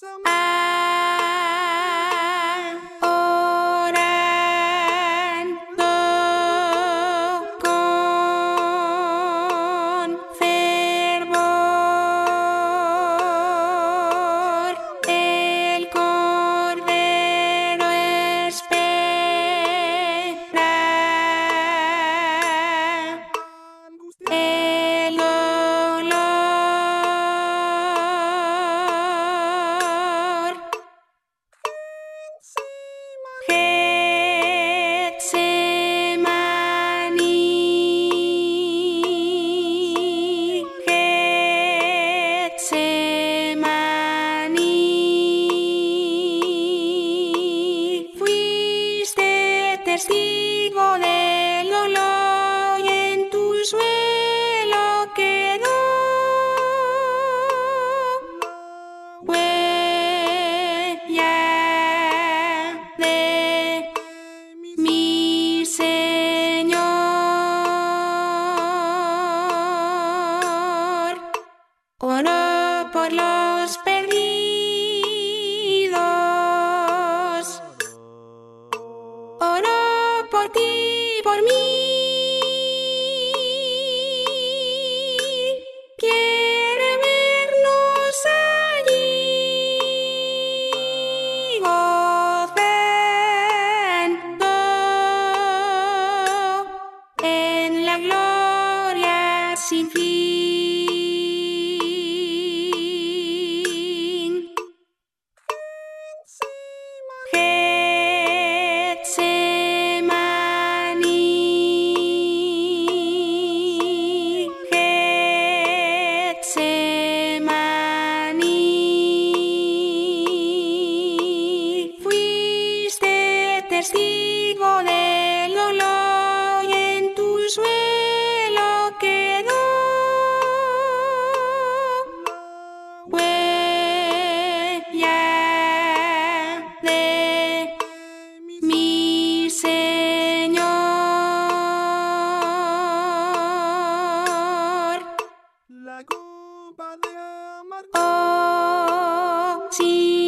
So. testigo de lo por por mí. testigo del olor y en tu suelo quedó huella de mi Señor. La culpa de amar. Oh, sí.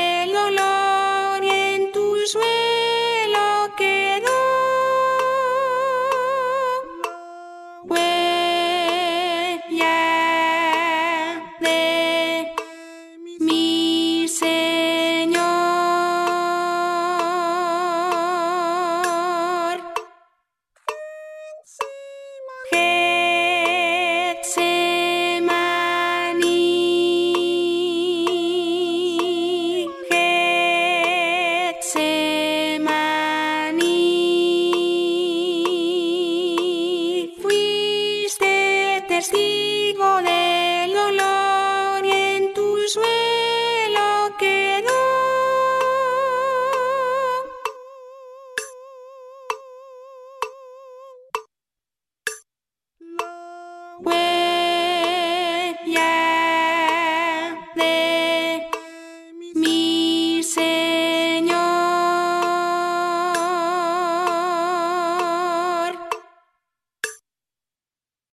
testigo del olor y en tu suelo quedó. La huella de mi ser.